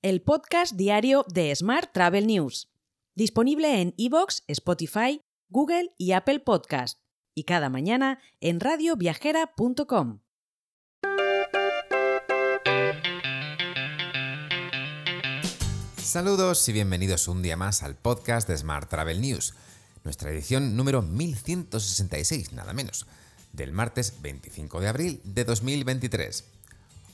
el podcast diario de Smart Travel News, disponible en iVoox, Spotify, Google y Apple Podcast, y cada mañana en radioviajera.com. Saludos y bienvenidos un día más al podcast de Smart Travel News, nuestra edición número 1166, nada menos, del martes 25 de abril de 2023.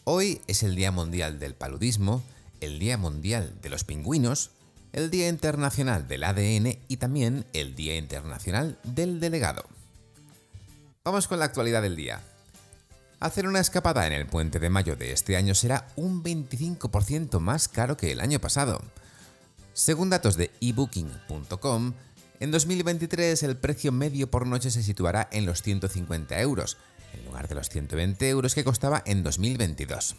Hoy es el Día Mundial del Paludismo, el Día Mundial de los Pingüinos, el Día Internacional del ADN y también el Día Internacional del Delegado. Vamos con la actualidad del día. Hacer una escapada en el puente de mayo de este año será un 25% más caro que el año pasado. Según datos de ebooking.com, en 2023 el precio medio por noche se situará en los 150 euros, en lugar de los 120 euros que costaba en 2022.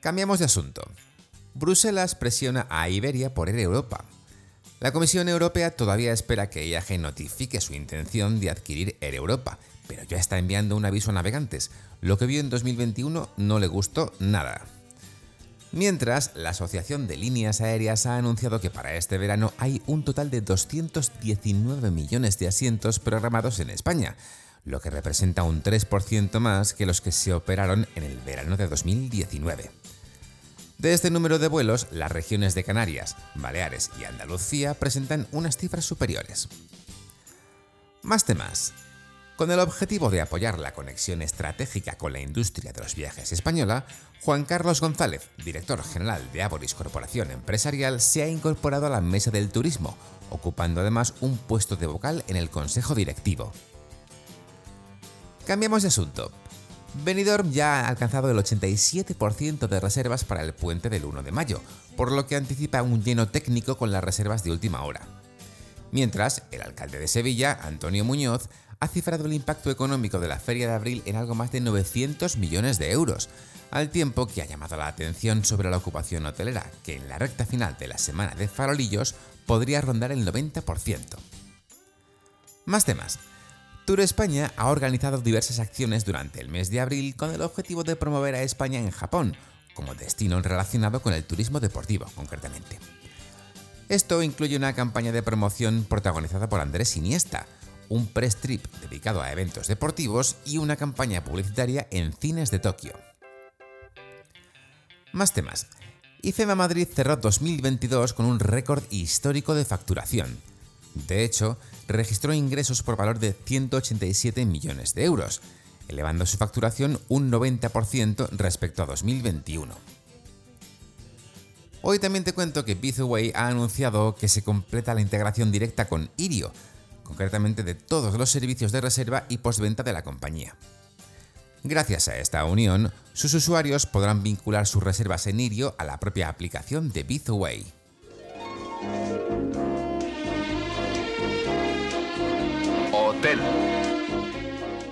Cambiamos de asunto. Bruselas presiona a Iberia por Air Europa. La Comisión Europea todavía espera que IAG notifique su intención de adquirir Air Europa, pero ya está enviando un aviso a navegantes. Lo que vio en 2021 no le gustó nada. Mientras, la Asociación de Líneas Aéreas ha anunciado que para este verano hay un total de 219 millones de asientos programados en España, lo que representa un 3% más que los que se operaron en el verano de 2019. De este número de vuelos, las regiones de Canarias, Baleares y Andalucía presentan unas cifras superiores. Más temas. Con el objetivo de apoyar la conexión estratégica con la industria de los viajes española, Juan Carlos González, director general de Aboris Corporación Empresarial, se ha incorporado a la mesa del turismo, ocupando además un puesto de vocal en el consejo directivo. Cambiamos de asunto. Benidorm ya ha alcanzado el 87% de reservas para el puente del 1 de mayo, por lo que anticipa un lleno técnico con las reservas de última hora. Mientras, el alcalde de Sevilla, Antonio Muñoz, ha cifrado el impacto económico de la Feria de Abril en algo más de 900 millones de euros, al tiempo que ha llamado la atención sobre la ocupación hotelera, que en la recta final de la semana de farolillos podría rondar el 90%. Más temas. Tour España ha organizado diversas acciones durante el mes de abril con el objetivo de promover a España en Japón, como destino relacionado con el turismo deportivo concretamente. Esto incluye una campaña de promoción protagonizada por Andrés Iniesta, un press trip dedicado a eventos deportivos y una campaña publicitaria en cines de Tokio. Más temas. IFEMA Madrid cerró 2022 con un récord histórico de facturación. De hecho, registró ingresos por valor de 187 millones de euros, elevando su facturación un 90% respecto a 2021. Hoy también te cuento que Bizway ha anunciado que se completa la integración directa con Irio, concretamente de todos los servicios de reserva y postventa de la compañía. Gracias a esta unión, sus usuarios podrán vincular sus reservas en Irio a la propia aplicación de Bizway. Hotel.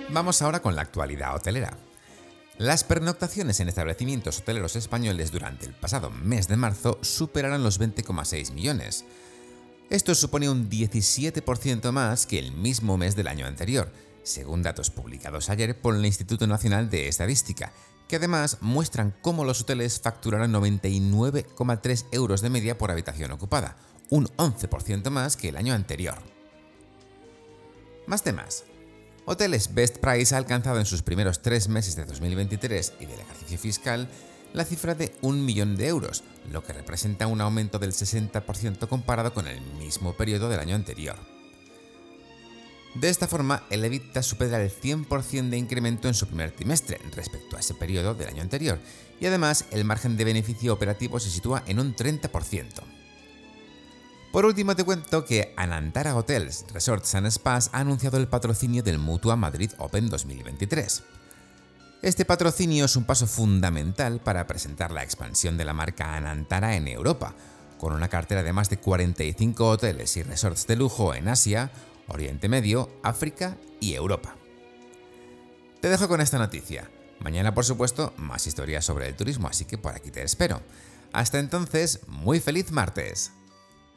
Vamos ahora con la actualidad hotelera. Las pernoctaciones en establecimientos hoteleros españoles durante el pasado mes de marzo superaron los 20,6 millones, esto supone un 17% más que el mismo mes del año anterior, según datos publicados ayer por el Instituto Nacional de Estadística, que además muestran cómo los hoteles facturaron 99,3 euros de media por habitación ocupada, un 11% más que el año anterior. Más temas. Hoteles Best Price ha alcanzado en sus primeros tres meses de 2023 y del ejercicio fiscal la cifra de un millón de euros, lo que representa un aumento del 60% comparado con el mismo periodo del año anterior. De esta forma, el EBITDA supera el 100% de incremento en su primer trimestre respecto a ese periodo del año anterior, y además el margen de beneficio operativo se sitúa en un 30%. Por último, te cuento que Anantara Hotels, Resorts and Spas ha anunciado el patrocinio del Mutua Madrid Open 2023. Este patrocinio es un paso fundamental para presentar la expansión de la marca Anantara en Europa, con una cartera de más de 45 hoteles y resorts de lujo en Asia, Oriente Medio, África y Europa. Te dejo con esta noticia. Mañana, por supuesto, más historias sobre el turismo, así que por aquí te espero. Hasta entonces, muy feliz martes.